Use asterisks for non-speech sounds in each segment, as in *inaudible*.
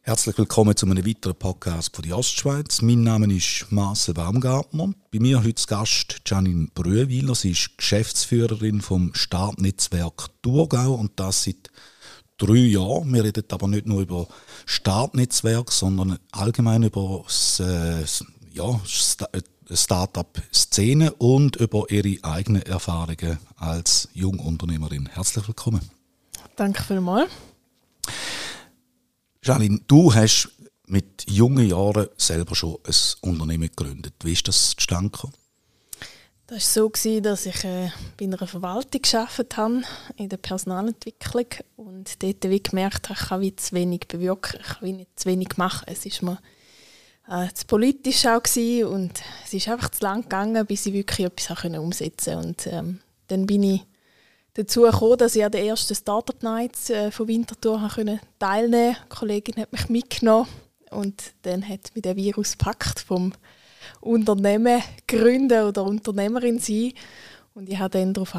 Herzlich willkommen zu einem weiteren Podcast von der Ostschweiz. Mein Name ist Marcel Baumgartner. Bei mir heute zu Gast Janine Brühwiler. Sie ist Geschäftsführerin vom Startnetzwerk Thurgau und das seit drei Jahren. Wir reden aber nicht nur über Startnetzwerk, sondern allgemein über das, äh, ja, Start-up-Szene und über ihre eigenen Erfahrungen als Jungunternehmerin. Herzlich willkommen. Danke vielmals. Janine, du hast mit jungen Jahren selber schon ein Unternehmen gegründet. Wie ist das zustande gekommen? Das war so, dass ich äh, bei einer Verwaltung gearbeitet habe, in der Personalentwicklung. Und dort wie gemerkt habe, ich kann wie zu wenig bewirken, ich kann wie nicht zu wenig machen. Es war mir äh, zu politisch auch gewesen und es ist einfach zu lang gegangen, bis ich wirklich etwas umsetzen konnte. Und ähm, dann bin ich dazu gekommen, dass ich an der ersten Startup Nights äh, von Winterthur teilnehmen konnte. Eine Kollegin hat mich mitgenommen und dann hat mich der Virus gepackt vom Unternehmen gründen oder Unternehmerin sein. Und ich habe dann darauf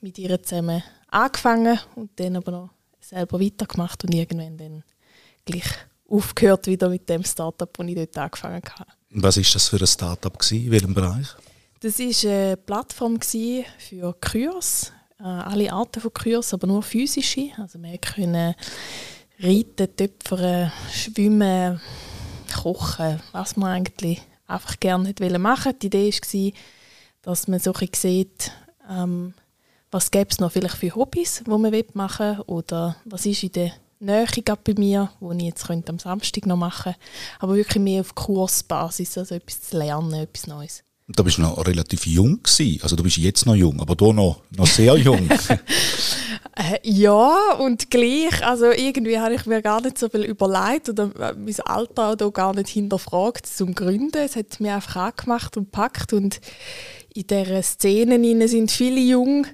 mit ihr zusammen angefangen und dann aber noch selber weitergemacht und irgendwann dann gleich aufgehört wieder mit dem Startup, das ich dort angefangen habe. Was war das für ein Startup? In welchem Bereich? Das war eine Plattform für Kurs, äh, alle Arten von Kurs, aber nur physische. Also wir können reiten, töpfern, schwimmen, kochen, was man eigentlich einfach gerne hätte machen Die Idee war, dass man so ein sieht, ähm, was gäbe es noch vielleicht für Hobbys, die man machen will, oder was ist in der Nähe bei mir, wo ich jetzt könnte am Samstag noch machen könnte, aber wirklich mehr auf Kursbasis, also etwas zu lernen, etwas Neues. Da bist du noch relativ jung gewesen. Also du bist jetzt noch jung, aber du noch, noch sehr jung. *laughs* äh, ja, und gleich. Also irgendwie habe ich mir gar nicht so viel überlegt oder äh, mein Alter auch gar nicht hinterfragt zum Gründen. Es hat mich einfach angemacht und packt und in dieser Szene sind viele jung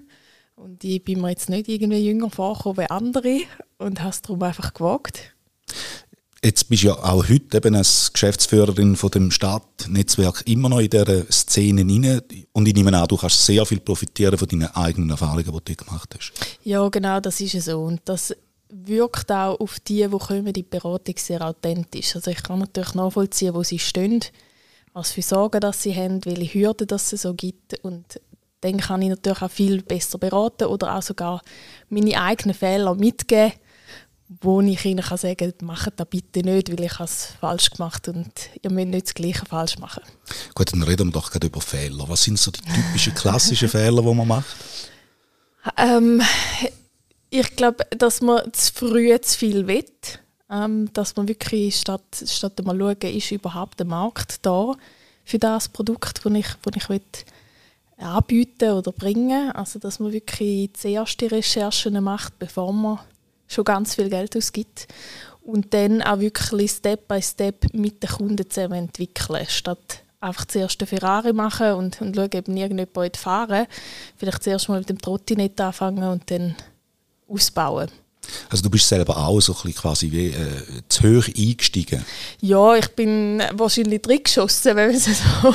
und ich bin mir jetzt nicht irgendwie jünger vorgekommen wie andere und habe es darum einfach gewagt. Jetzt bist du ja auch heute eben als Geschäftsführerin von dem Startnetzwerk immer noch in dieser Szene rein. Und ich nehme an, du kannst sehr viel profitieren von deinen eigenen Erfahrungen, die du gemacht hast. Ja, genau, das ist so. Und das wirkt auch auf die, die kommen, die Beratung sehr authentisch. Also ich kann natürlich nachvollziehen, wo sie stehen, was für Sorgen dass sie haben, welche Hürden dass es so gibt. Und dann kann ich natürlich auch viel besser beraten oder auch sogar meine eigenen Fehler mitgeben wo ich ihnen kann sagen kann, macht das bitte nicht, weil ich es falsch gemacht und ihr müsst nicht das Gleiche falsch machen. Gut, dann reden wir doch gerade über Fehler. Was sind so die typischen klassischen Fehler, die man macht? Ähm, ich glaube, dass man zu früh zu viel will. Ähm, dass man wirklich statt, statt mal schauen, ist überhaupt der Markt da für das Produkt, das ich, das ich will anbieten oder bringen. Also dass man wirklich zuerst die Recherchen macht, bevor man schon ganz viel Geld ausgibt und dann auch wirklich Step by Step mit den Kunden zusammen entwickeln, statt einfach zuerst den Ferrari machen und, und schauen, ob irgendjemand fahren Vielleicht zuerst mal mit dem Trottinett anfangen und dann ausbauen. Also du bist selber auch so ein quasi wie äh, zu hoch eingestiegen? Ja, ich bin wahrscheinlich drin geschossen, wenn man es *laughs* so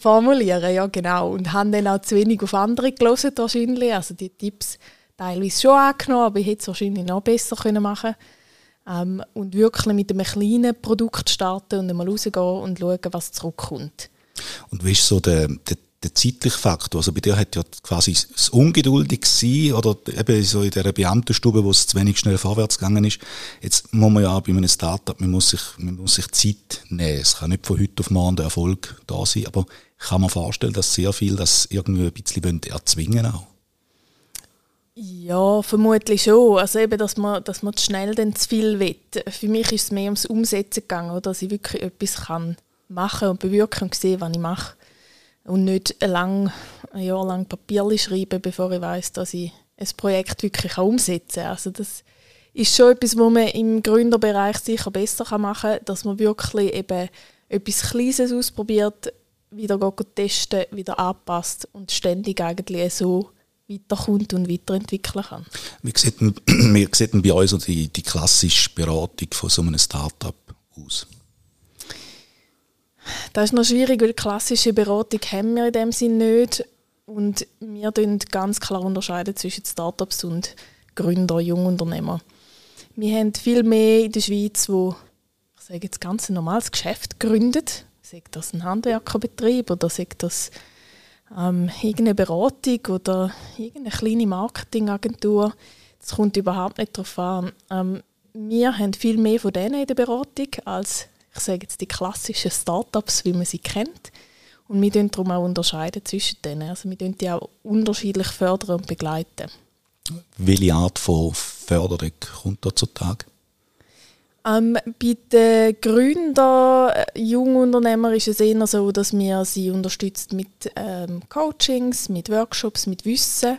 formulieren Ja, genau. Und habe dann auch zu wenig auf andere gelesen wahrscheinlich. Also die Tipps teilweise schon angenommen, aber ich hätte es wahrscheinlich noch besser können machen ähm, Und wirklich mit einem kleinen Produkt starten und mal rausgehen und schauen, was zurückkommt. Und wie ist so der, der, der zeitliche Faktor? Also bei dir hat ja quasi das Ungeduldig sein oder eben so in dieser Beamtenstube, wo es zu wenig schnell vorwärts gegangen ist. Jetzt muss man ja auch bei einem Startup, man muss sich, man muss sich Zeit nehmen. Es kann nicht von heute auf morgen der Erfolg da sein, aber kann mir vorstellen, dass sehr viel das irgendwie ein bisschen erzwingen auch. Ja, vermutlich schon. Also eben, dass man, dass man zu schnell dann zu viel will. Für mich ist es mehr ums Umsetzen gegangen, dass ich wirklich etwas kann machen und bewirken und sehen, was ich mache. Und nicht lang, ein Jahr lang Papier schreiben, bevor ich weiß, dass ich ein Projekt wirklich umsetzen kann. Also das ist schon etwas, was man im Gründerbereich sicher besser machen kann, dass man wirklich eben etwas Kleines ausprobiert, wieder testen, wieder anpasst und ständig eigentlich so weiterkommt und weiterentwickeln kann. Denn, *clears throat* wie sieht denn bei uns die, die klassische Beratung von so einem Start-up aus? Das ist noch schwierig, weil klassische Beratung haben wir in dem Sinne nicht. Und wir ganz klar unterscheiden zwischen Startups und Gründer, Jungunternehmer. Wir haben viel mehr in der Schweiz, wo ich sage jetzt ganz ein normales Geschäft gründet. Sei das ein Handwerkerbetrieb oder sei das ähm, irgendeine Beratung oder irgendeine kleine Marketingagentur. Das kommt überhaupt nicht darauf an. Ähm, wir haben viel mehr von denen in der Beratung als ich sage jetzt die klassischen Startups, wie man sie kennt. Und wir unterscheiden darum auch unterscheiden zwischen denen. Also wir unterscheiden die auch unterschiedlich fördern und begleiten. Welche Art von Förderung kommt da zutage? Ähm, bei den Gründern, Jungunternehmer ist es eher so, dass wir sie unterstützen mit ähm, Coachings, mit Workshops, mit Wissen.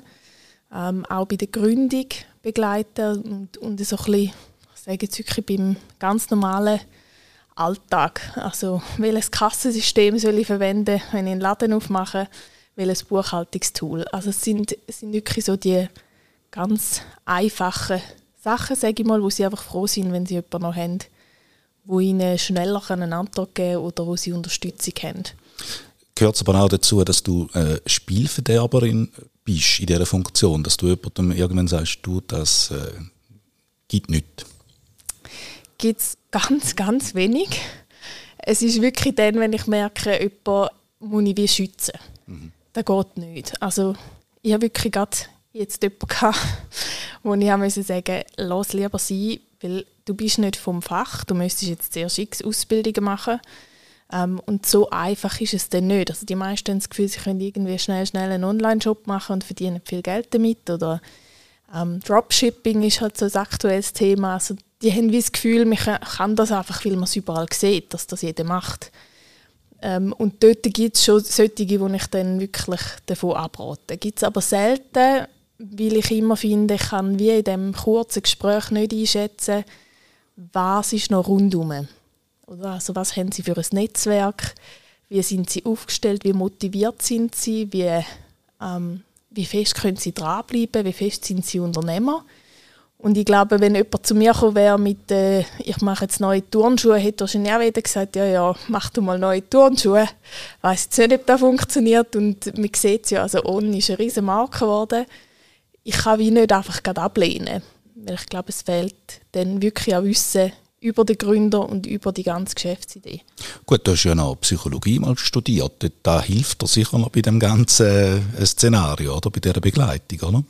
Ähm, auch bei der Gründung begleiten und, und so ein bisschen, ich sage jetzt wirklich beim ganz normalen Alltag. Also welches Kassensystem soll ich verwenden, wenn ich einen Laden aufmache, welches Buchhaltungstool. Also es sind, es sind wirklich so die ganz einfachen Sachen, sage ich mal, wo sie einfach froh sind, wenn sie jemanden noch haben, wo ihnen schneller eine Antwort geben können oder wo sie Unterstützung haben. Gehört es aber auch dazu, dass du äh, Spielverderberin bist in dieser Funktion, dass du jemandem irgendwann sagst, du, das äh, gibt nichts? Gibt es ganz, ganz wenig. Es ist wirklich dann, wenn ich merke, jemand muss ich wie schützen. Mhm. Das geht nicht. Also ich habe wirklich gerade jetzt jemanden gehabt, *laughs* wo ich musste sagen, lass lieber sein, weil du bist nicht vom Fach, du müsstest jetzt sehr schick Ausbildungen machen. Ähm, und so einfach ist es dann nicht. Also die meisten haben das Gefühl, sie können irgendwie schnell, schnell einen Online-Shop machen und verdienen viel Geld damit. Oder ähm, Dropshipping ist halt so ein aktuelles Thema. Also die haben wie das Gefühl, man kann das einfach, weil man es überall sieht, dass das jeder macht. Ähm, und dort gibt es schon solche, die ich dann wirklich davon abrate. Gibt es aber selten, weil ich immer finde, ich kann wie in diesem kurzen Gespräch nicht einschätzen, was ist noch rundherum. Oder also was haben sie für ein Netzwerk, wie sind sie aufgestellt, wie motiviert sind sie, wie, ähm, wie fest können sie dranbleiben, wie fest sind sie Unternehmer. Und ich glaube, wenn jemand zu mir gekommen wäre mit, äh, ich mache jetzt neue Turnschuhe, hätte er schon wieder gesagt, ja, ja, mach du mal neue Turnschuhe. Ich weiss jetzt nicht, ob das funktioniert. Und man sieht es ja, also On ist eine riesige Marke geworden. Ich kann wie nicht einfach ablehnen. Weil ich glaube, es fehlt dann wirklich auch Wissen über den Gründer und über die ganze Geschäftsidee. Gut, du hast ja noch Psychologie mal studiert. Da hilft dir sicher noch bei dem ganzen äh, Szenario, oder? Bei dieser Begleitung, oder?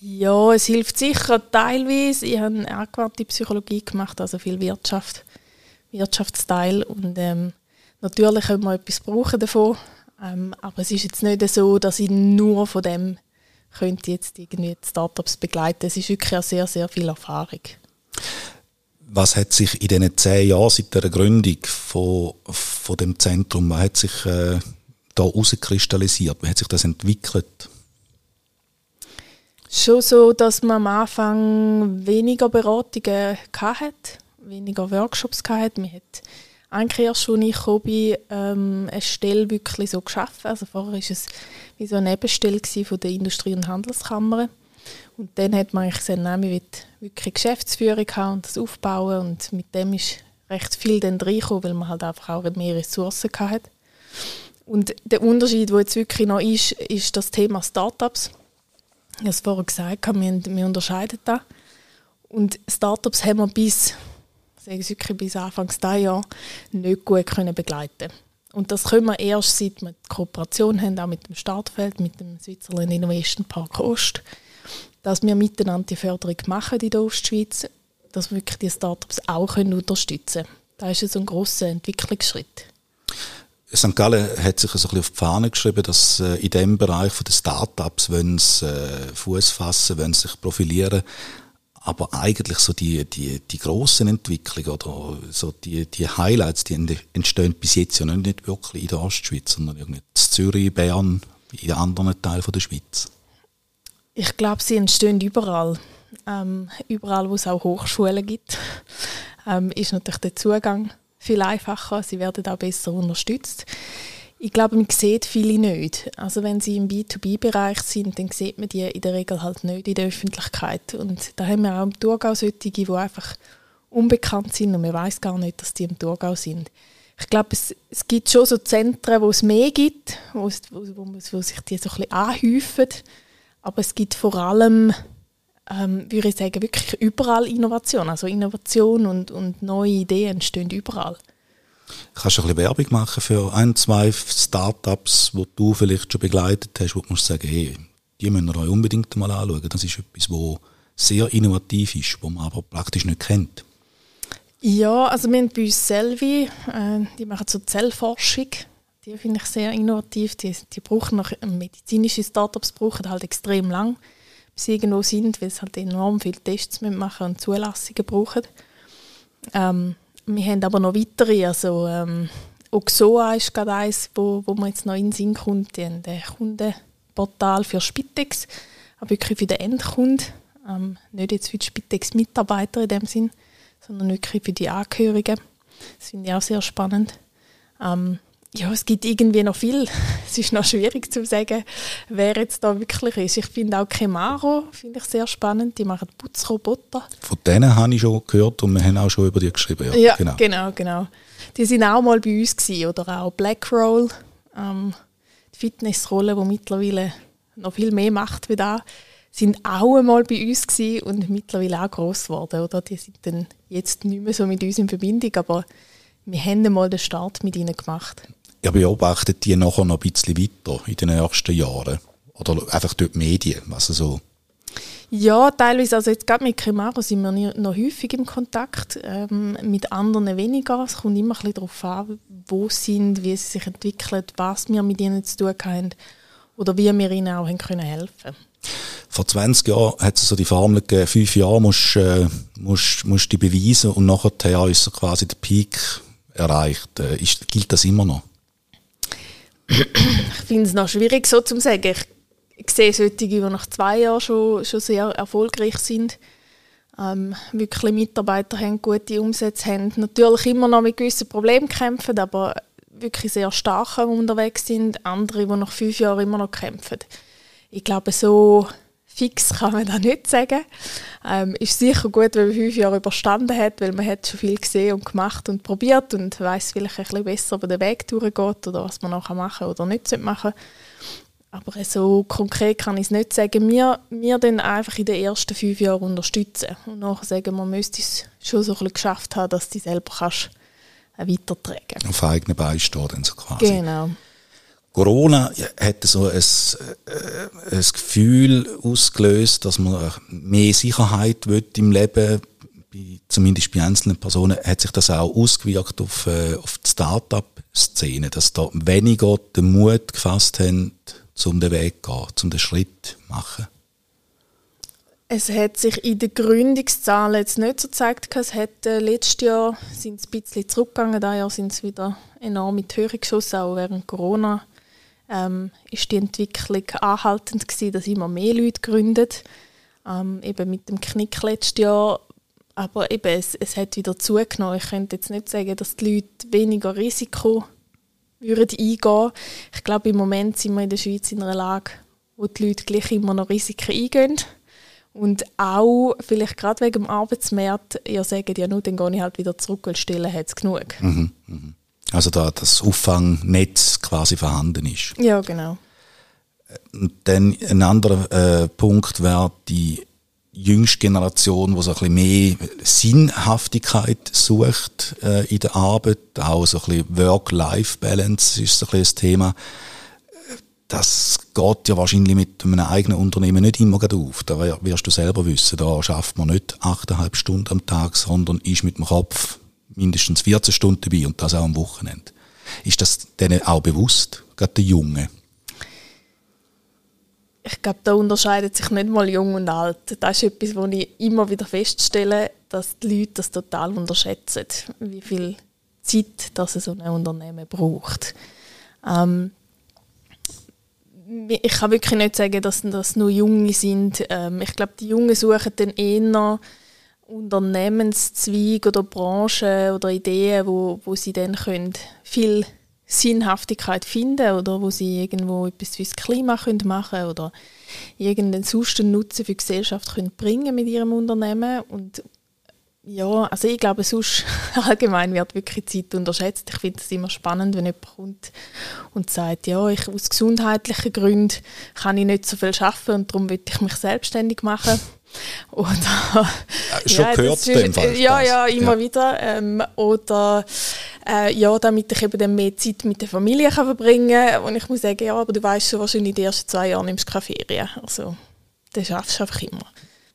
Ja, es hilft sicher teilweise. Ich habe angewandte Psychologie gemacht, also viel Wirtschaft, Wirtschaftsteil und ähm, natürlich können wir etwas brauchen davon, ähm, aber es ist jetzt nicht so, dass ich nur von dem könnte jetzt irgendwie Startups begleiten. Es ist wirklich sehr, sehr viel Erfahrung. Was hat sich in diesen zehn Jahren seit der Gründung von, von dem Zentrum, was hat sich äh, da herauskristallisiert? Wie hat sich das entwickelt? Schon so, dass man am Anfang weniger Beratungen hatte, weniger Workshops hatte. Man hat eigentlich erst, als ich bin, ähm, eine Stelle wirklich so geschaffen. Also vorher war es wie so eine Nebenstelle von der Industrie- und Handelskammer. Und dann hat man eigentlich gesehen, nein, wir wirklich Geschäftsführung haben und das aufbauen. Und mit dem ist recht viel dann reingekommen, weil man halt einfach auch mehr Ressourcen hatte. Und der Unterschied, der jetzt wirklich noch ist, ist das Thema Startups. Ich habe es vorher gesagt, wir, wir unterscheiden da. Und Startups haben wir bis, sage ich wirklich, bis Anfang des Jahres nicht gut können begleiten Und das können wir erst, seit wir die Kooperation haben, auch mit dem Startfeld, mit dem Switzerland Innovation Park Ost, dass wir miteinander die Förderung machen in der Ostschweiz, dass wir wirklich die Startups auch können unterstützen können. Das ist ein grosser Entwicklungsschritt. St. Gallen hat sich also ein bisschen auf die Fahne geschrieben, dass äh, in dem Bereich den Start-ups wollen sie äh, Fuß fassen, wollen sich profilieren, aber eigentlich so die die die großen Entwicklungen oder so die die Highlights, die entstehen bis jetzt ja nicht wirklich in der Ostschweiz, sondern irgendwie in Zürich, Bern, in anderen Teilen der Schweiz. Ich glaube, sie entstehen überall. Ähm, überall, wo es auch Hochschulen gibt, ähm, ist natürlich der Zugang viel einfacher, sie werden auch besser unterstützt. Ich glaube, man sieht viele nicht. Also wenn sie im B2B-Bereich sind, dann sieht man die in der Regel halt nicht in der Öffentlichkeit. Und da haben wir auch im Thurgau solche, die einfach unbekannt sind und man weiß gar nicht, dass die im Thurgau sind. ich glaube, es, es gibt schon so Zentren, wo es mehr gibt, wo, wo, wo sich die so ein bisschen anhäufen. Aber es gibt vor allem, ähm, würde ich sagen, wirklich überall Innovation. Also Innovation und, und neue Ideen entstehen überall. Kannst du ein bisschen Werbung machen für ein, zwei Startups, die du vielleicht schon begleitet hast, wo du musst sagen, hey, die müssen ihr euch unbedingt mal anschauen. Das ist etwas, wo sehr innovativ ist, wo man aber praktisch nicht kennt. Ja, also wir haben bei uns Selvi, äh, die machen so Zellforschung. Die finde ich sehr innovativ. Die, die brauchen noch, medizinische Startups brauchen halt extrem lang, sie irgendwo sind, weil sie halt enorm viele Tests machen und Zulassungen brauchen. Ähm, wir haben aber noch weitere, also ähm, Oxoa ist gerade eins, wo, wo man jetzt noch in den Sinn kommt. Die haben ein Kundenportal für Spitex, aber wirklich für den Endkunden. Ähm, nicht jetzt für die Spitex-Mitarbeiter in dem Sinn, sondern wirklich für die Angehörigen. Das finde ich auch sehr spannend. Ähm, ja, es gibt irgendwie noch viel. *laughs* Es ist noch schwierig zu sagen, wer jetzt da wirklich ist. Ich finde auch Kemaro finde ich sehr spannend. Die machen Putzroboter. Von denen habe ich schon gehört und wir haben auch schon über die geschrieben. Ja, ja genau. genau, genau. Die sind auch mal bei uns gewesen. Oder auch Blackroll, ähm, die Fitnessrolle, die mittlerweile noch viel mehr macht wie da, sind auch einmal bei uns gewesen und mittlerweile auch gross geworden. Oder? Die sind dann jetzt nicht mehr so mit uns in Verbindung, aber wir haben einmal den Start mit ihnen gemacht ihr beobachtet die nachher noch ein bisschen weiter in den ersten Jahren? Oder einfach durch die Medien? Also so. Ja, teilweise. Also jetzt gerade mit Cremaro sind wir noch häufig im Kontakt, ähm, mit anderen weniger. Es kommt immer ein bisschen darauf an, wo sie sind, wie sie sich entwickeln, was wir mit ihnen zu tun haben oder wie wir ihnen auch haben können helfen Vor 20 Jahren hat es so die Formel gegeben, fünf Jahre musst du äh, musst, musst die beweisen und nachher ist quasi der Peak erreicht. Äh, ist, gilt das immer noch? Ich finde es noch schwierig so zu sagen. Ich sehe solche, die nach zwei Jahren schon, schon sehr erfolgreich sind. Ähm, wirklich Mitarbeiter haben, gute Umsätze haben, natürlich immer noch mit gewissen Problemen kämpfen, aber wirklich sehr stark unterwegs sind. Andere, die nach fünf Jahren immer noch kämpfen. Ich glaube, so fix kann man das nicht sagen. Ähm, ist sicher gut, wenn man fünf Jahre überstanden hat, weil man hat schon viel gesehen und gemacht und probiert und weiß vielleicht ein bisschen besser, ob der Weg durchgeht oder was man noch machen oder nicht machen aber so konkret kann ich es nicht sagen. Wir, wir dann einfach in den ersten fünf Jahren unterstützen und nachher sagen, man müsste es schon so ein bisschen geschafft haben, dass du selber kannst äh, weitertragen. Auf eigenen Beinen stehen so quasi. Genau. Corona hat so ein, äh, ein Gefühl ausgelöst, dass man mehr Sicherheit will im Leben bei, zumindest bei einzelnen Personen, hat sich das auch ausgewirkt auf, äh, auf die Start-up-Szene, dass da weniger den Mut gefasst haben, um den Weg zu gehen, um den Schritt zu machen. Es hat sich in den Gründungszahlen jetzt nicht so gezeigt. Es hat, äh, letztes Jahr sind es ein bisschen zurückgegangen, dieses Jahr sind es wieder enorm in die Höhe geschossen, auch während Corona ähm, ist die Entwicklung anhaltend gewesen, dass immer mehr Leute gründen. Ähm, eben mit dem Knick letztes Jahr. Aber eben, es, es hat wieder zugenommen. Ich könnte jetzt nicht sagen, dass die Leute weniger Risiko würden eingehen Ich glaube, im Moment sind wir in der Schweiz in einer Lage, wo die Leute gleich immer noch Risiken eingehen. Und auch, vielleicht gerade wegen dem Arbeitsmarkt, ihr sagt ja nur, dann gehe ich halt wieder zurück, weil Stellen hat es genug. Mhm, mh. Also da das Auffangnetz quasi vorhanden ist. Ja, genau. Und dann ein anderer äh, Punkt wäre die jüngste Generation, die so ein bisschen mehr Sinnhaftigkeit sucht äh, in der Arbeit, auch so ein bisschen Work-Life-Balance ist so ein bisschen das Thema. Das geht ja wahrscheinlich mit einem eigenen Unternehmen nicht immer auf. Da wirst du selber wissen, da schafft man nicht achteinhalb Stunden am Tag, sondern ist mit dem Kopf mindestens 14 Stunden dabei und das auch am Wochenende. Ist das denen auch bewusst, gerade den Jungen? Ich glaube, da unterscheidet sich nicht mal jung und alt. Das ist etwas, wo ich immer wieder feststelle, dass die Leute das total unterschätzen, wie viel Zeit das so ein Unternehmen braucht. Ähm, ich kann wirklich nicht sagen, dass das nur Junge sind. Ähm, ich glaube, die Jungen suchen dann eher Unternehmenszweige oder Branchen oder Ideen, wo, wo sie dann können viel Sinnhaftigkeit finden oder wo sie irgendwo etwas fürs Klima können machen oder irgendeinen sonstigen Nutzen für die Gesellschaft können bringen mit ihrem Unternehmen und Ja, also ich glaube, sonst *laughs* allgemein wird wirklich Zeit unterschätzt. Ich finde es immer spannend, wenn jemand kommt und sagt, ja, ich aus gesundheitlichen Gründen kann ich nicht so viel arbeiten und darum will ich mich selbstständig machen. Oder ja, schon ja, gehört dem Fall. Ja, ja, immer ja. wieder. Ähm, oder äh, ja, damit ich eben dann mehr Zeit mit der Familie kann verbringen kann. Und ich muss sagen, ja, aber du weißt schon wahrscheinlich die ersten zwei Jahre nimmst du keine Ferien. Also, das schaffst du einfach immer.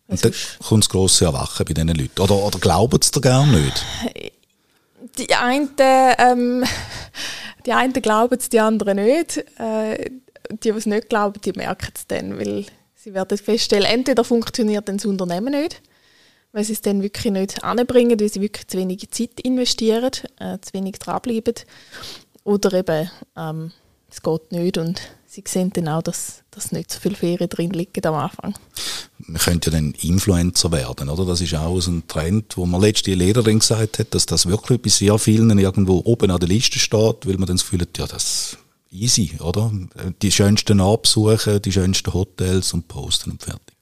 Und dann kommt das grosse Erwachen bei diesen Leuten. Oder, oder glauben sie dir gar nicht? Die einen, ähm, die einen glauben es, die anderen nicht. Äh, die, die es nicht glauben, die merken es dann, weil sie werden feststellen, entweder funktioniert das Unternehmen nicht, weil sie es dann wirklich nicht anbringen, weil sie wirklich zu wenig Zeit investieren, äh, zu wenig dranbleiben. Oder eben, ähm, es geht nicht und sie sehen dann auch, dass, dass nicht so viele Ferien drin liegen am Anfang. Man könnte ja dann Influencer werden, oder? Das ist auch so ein Trend, wo man letzte Lehrerin gesagt hat, dass das wirklich bei sehr vielen irgendwo oben an der Liste steht, weil man dann das Gefühl hat, ja, das easy, oder? Die schönsten Absuchen, die schönsten Hotels und posten und fertig.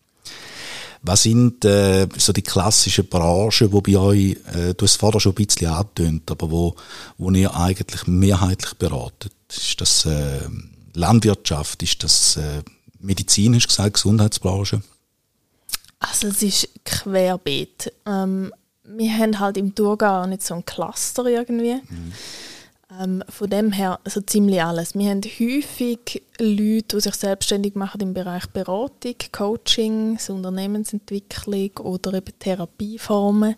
Was sind äh, so die klassischen Branchen, wo bei euch, äh, du hast es vorher schon ein bisschen angetönt, aber wo, wo ihr eigentlich mehrheitlich beratet? Ist das äh, Landwirtschaft? Ist das äh, Medizin, hast du gesagt, Gesundheitsbranche? Also es ist querbeet. Ähm, wir haben halt im Thurgau nicht so ein Cluster irgendwie. Mhm. Ähm, von dem her also ziemlich alles. Wir haben häufig Leute, die sich selbstständig machen im Bereich Beratung, Coaching, so Unternehmensentwicklung oder eben Therapieformen.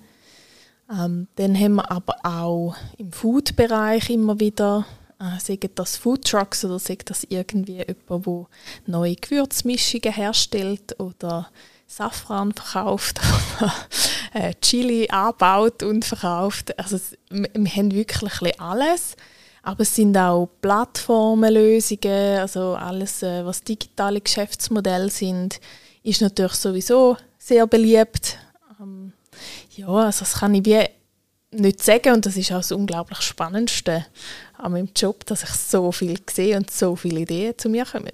Ähm, dann haben wir aber auch im Food-Bereich immer wieder, äh, sagen das Foodtrucks oder sagen das irgendwie jemand, der neue Gewürzmischungen herstellt oder Safran verkauft *laughs* äh, Chili anbaut und verkauft. Also wir, haben wirklich alles. Aber es sind auch Plattformenlösungen, also alles, äh, was digitale Geschäftsmodelle sind, ist natürlich sowieso sehr beliebt. Ähm, ja, also das kann ich wie nicht sagen und das ist auch das unglaublich Spannendste an meinem Job, dass ich so viel sehe und so viele Ideen zu mir kommen.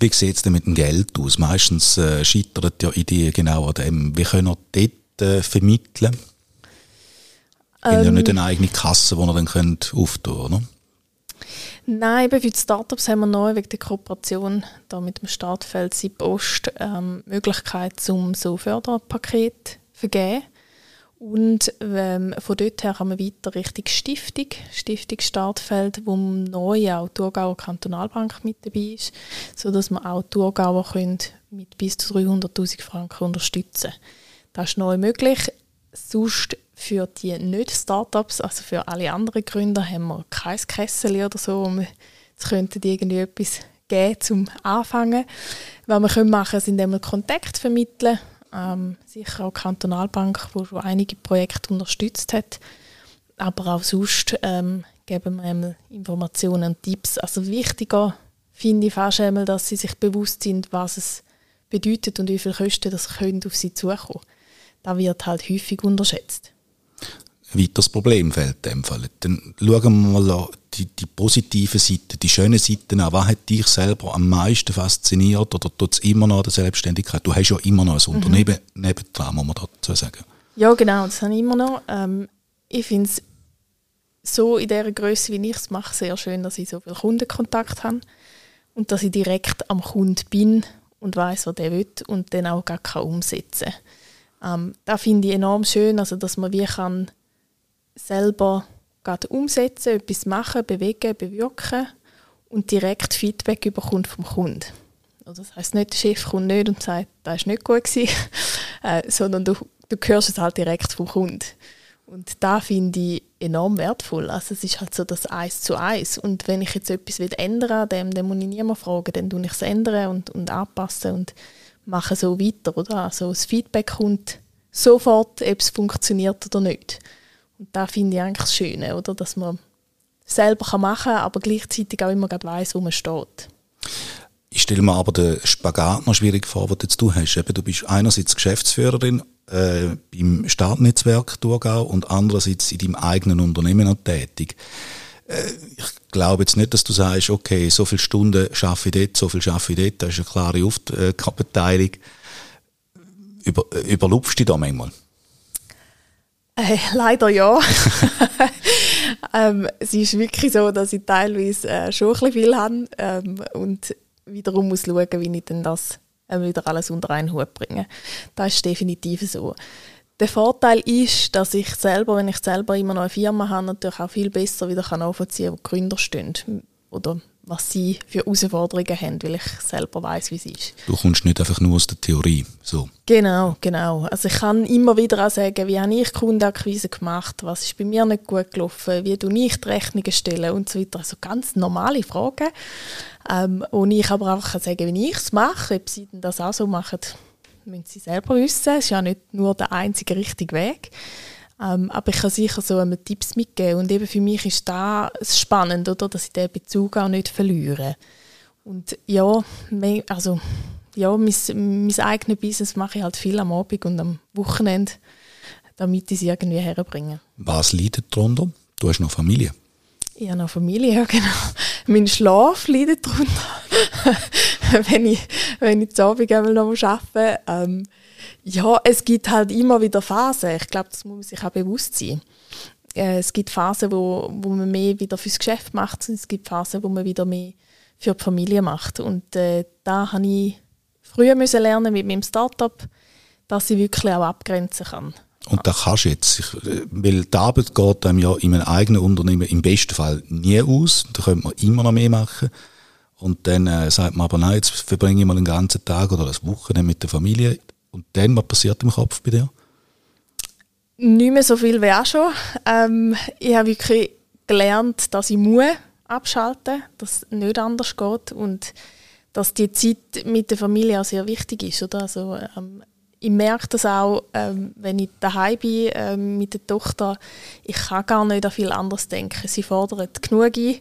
Wie sieht es denn mit dem Geld aus? Meistens äh, scheitern ja Ideen genau an dem. Wie können wir dort äh, vermitteln? Ähm, haben ja nicht eine eigene Kasse, die ihr dann könnt auftun oder? Nein, für die Startups haben wir neu wegen der Kooperation da mit dem Startfeld Südost ähm, Möglichkeit zum so Förderpaket vergeben. Und ähm, von dort her haben wir weiter Richtung Stiftung, Stiftung Startfeld, wo neu auch die Thurgauer Kantonalbank mit dabei ist, sodass wir auch Thurgauer können mit bis zu 300'000 Franken unterstützen Das ist neu möglich. Sonst für die Nicht-Startups, also für alle anderen Gründer, haben wir kein Kessel oder so, wir jetzt könnten die irgendwie etwas geben zum Anfangen. Was wir können machen, sind einmal Kontakt vermitteln ähm, sicher auch Kantonalbank, die schon einige Projekte unterstützt hat. Aber auch sonst ähm, geben wir einmal Informationen und Tipps. Also wichtiger finde ich fast einmal, dass sie sich bewusst sind, was es bedeutet und wie viele Kosten das können auf sie zukommen. Das wird halt häufig unterschätzt weiteres Problemfeld in dem Fall. Dann schauen wir mal die, die positive Seite, die schönen Seiten an. Was hat dich selber am meisten fasziniert oder tut es immer noch an der Selbstständigkeit? Du hast ja immer noch ein mhm. Unternehmen mhm. nebendran, muss man dazu sagen. Ja, genau, das habe ich immer noch. Ähm, ich finde es so in der Größe, wie ich es mache, sehr schön, dass ich so viel Kundenkontakt habe und dass ich direkt am Kunden bin und weiß, was der will und dann auch gar kann umsetzen kann. Ähm, das finde ich enorm schön, also dass man wie kann selber gerade umsetzen, etwas machen, bewegen, bewirken und direkt Feedback bekommt vom Kunden. Also das heißt nicht, der Chef kommt nicht und sagt, das war nicht gut gewesen, *laughs* äh, sondern du, du hörst es halt direkt vom Kunden. Und da finde ich enorm wertvoll. Also es ist halt so das Eis zu Eis. Und wenn ich jetzt etwas will ändern dem, dann muss ich niemand fragen, dann tue ich es ändern und, und anpassen und mache so weiter. Oder? Also das Feedback kommt sofort, ob es funktioniert oder nicht. Und da finde ich eigentlich das Schöne, oder? dass man selber machen kann, aber gleichzeitig auch immer weiß, wo man steht. Ich stelle mir aber den Spagat noch schwierig vor, was du hast. Eben, du bist einerseits Geschäftsführerin äh, beim Startnetzwerk Thurgau und andererseits in deinem eigenen Unternehmen noch tätig. Äh, ich glaube jetzt nicht, dass du sagst, okay, so viele Stunden schaffe ich dort, so viel schaffe ich dort, das ist eine klare Aufgabenteilung. Über, überlupfst du dich da manchmal? Äh, leider ja. *laughs* ähm, es ist wirklich so, dass ich teilweise äh, schon ein bisschen viel habe ähm, und wiederum muss schauen, wie ich denn das äh, wieder alles unter einen Hut bringe. Das ist definitiv so. Der Vorteil ist, dass ich selber, wenn ich selber immer noch eine Firma habe, natürlich auch viel besser wieder nachvollziehen kann, wo die Gründer stehen. Oder was sie für Herausforderungen haben, weil ich selber weiß, wie es ist. Du kommst nicht einfach nur aus der Theorie. So. Genau, genau. Also ich kann immer wieder auch sagen, wie habe ich Kundenakquise gemacht, was ist bei mir nicht gut gelaufen, wie du ich die Rechnungen stellen und so weiter. Also ganz normale Fragen. Ähm, und ich aber auch kann sagen, wie ich es mache, ob sie das auch so machen, müssen sie selber wissen. Es ist ja nicht nur der einzige richtige Weg. Ähm, aber ich kann sicher so einmal Tipps mitgeben. Und eben für mich ist das spannend, oder, dass ich diesen Bezug auch nicht verliere. Und ja, also, ja mein, mein eigenes Business mache ich halt viel am Abend und am Wochenende, damit ich es irgendwie herbringe. Was leidet darunter? Du hast noch Familie. Ich habe noch Familie, *laughs* ja genau. Mein Schlaf leidet darunter, *laughs* wenn ich, wenn ich zu Abend einmal noch arbeite. Ähm, ja, es gibt halt immer wieder Phasen. Ich glaube, das muss man sich auch bewusst sein. Äh, es gibt Phasen, wo, wo man mehr wieder fürs Geschäft macht und es gibt Phasen, wo man wieder mehr für die Familie macht. Und äh, da habe ich früher müssen lernen mit meinem Startup, dass ich wirklich auch abgrenzen kann. Und da kannst du jetzt, ich, weil die Arbeit geht einem ja in einem eigenen Unternehmen im besten Fall nie aus. Da könnte man immer noch mehr machen. Und dann äh, sagt man aber, nein, jetzt verbringe ich mal einen ganzen Tag oder das Wochenende mit der Familie. Und dann, was passiert im Kopf bei dir? Nicht mehr so viel wie auch schon. Ähm, ich habe wirklich gelernt, dass ich muss abschalten dass es nicht anders geht und dass die Zeit mit der Familie auch sehr wichtig ist. Oder? Also, ähm, ich merke das auch, ähm, wenn ich daheim bin ähm, mit der Tochter. Ich kann gar nicht an viel anderes denken. Sie fordert genug ein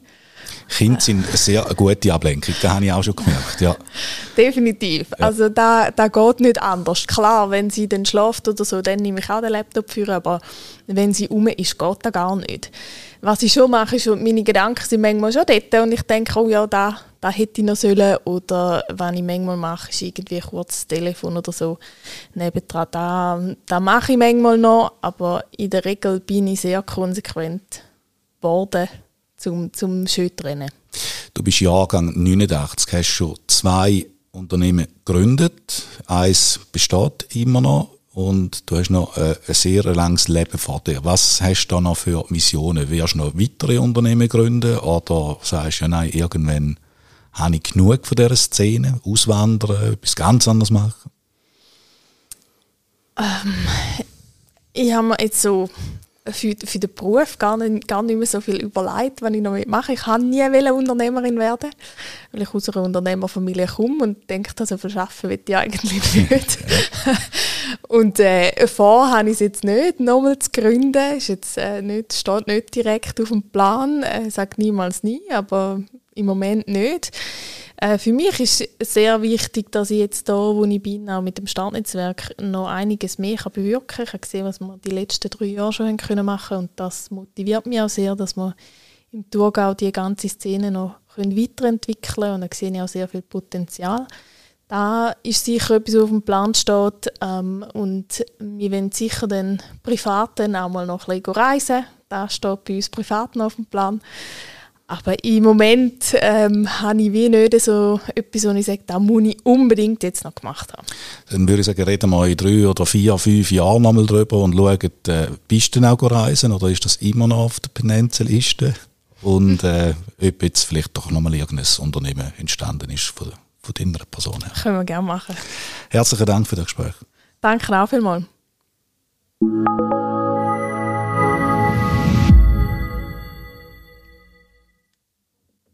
Kinder sind eine sehr gute Ablenkung, das habe ich auch schon gemerkt, ja. Definitiv. Ja. Also da, da geht nicht anders. Klar, wenn sie dann schläft oder so, dann nehme ich auch den Laptop für, aber wenn sie um ist, geht das gar nicht. Was ich schon mache, ist, meine Gedanken sind manchmal schon dort und ich denke, oh ja, da, da hätte ich noch sollen. Oder was ich manchmal mache, ist irgendwie kurz das Telefon oder so nebendran. Da, da mache ich manchmal noch, aber in der Regel bin ich sehr konsequent geworden zum, zum Schüttrennen. Du bist Jahrgang 89, hast schon zwei Unternehmen gegründet. Eins besteht immer noch und du hast noch ein, ein sehr langes Leben vor dir. Was hast du da noch für Missionen? Wirst du noch weitere Unternehmen gründen oder sagst du, ja nein, irgendwann habe ich genug von dieser Szene, auswandern, etwas ganz anderes machen? Ähm, ich habe mir jetzt so für, für den Beruf gar nicht, gar nicht mehr so viel überlegt, was ich noch mache. Ich kann nie Unternehmerin werden, weil ich aus einer Unternehmerfamilie komme und denke, dass ich arbeiten will ich eigentlich *laughs* nicht. und äh, vor habe ich es jetzt nicht, nochmal zu gründen. Ist jetzt, äh, nicht, steht nicht direkt auf dem Plan. Äh, sage niemals nie, aber im Moment nicht. Äh, für mich ist sehr wichtig, dass ich jetzt da, wo ich bin, auch mit dem Startnetzwerk noch einiges mehr kann bewirken kann. Ich habe gesehen, was wir die letzten drei Jahre schon haben können machen und das motiviert mich auch sehr, dass wir im Thurgau die ganze Szene noch können weiterentwickeln können und da sehe ich auch sehr viel Potenzial. Da ist sicher etwas auf dem Plan steht ähm, und wir wollen sicher dann privat auch mal noch ein bisschen reisen. Da steht bei uns privat noch auf dem Plan. Aber im Moment ähm, habe ich wie nicht so etwas, wo ich sage, da muss ich unbedingt jetzt noch gemacht haben. Dann würde ich sagen, reden wir in drei oder vier, fünf Jahren nochmal drüber und schauen, äh, bist du auch reisen oder ist das immer noch auf der Penenzelliste? Und äh, ob jetzt vielleicht doch nochmal irgendein Unternehmen entstanden ist von, von deiner Person her. Können wir gerne machen. Herzlichen Dank für das Gespräch. Danke auch vielmals.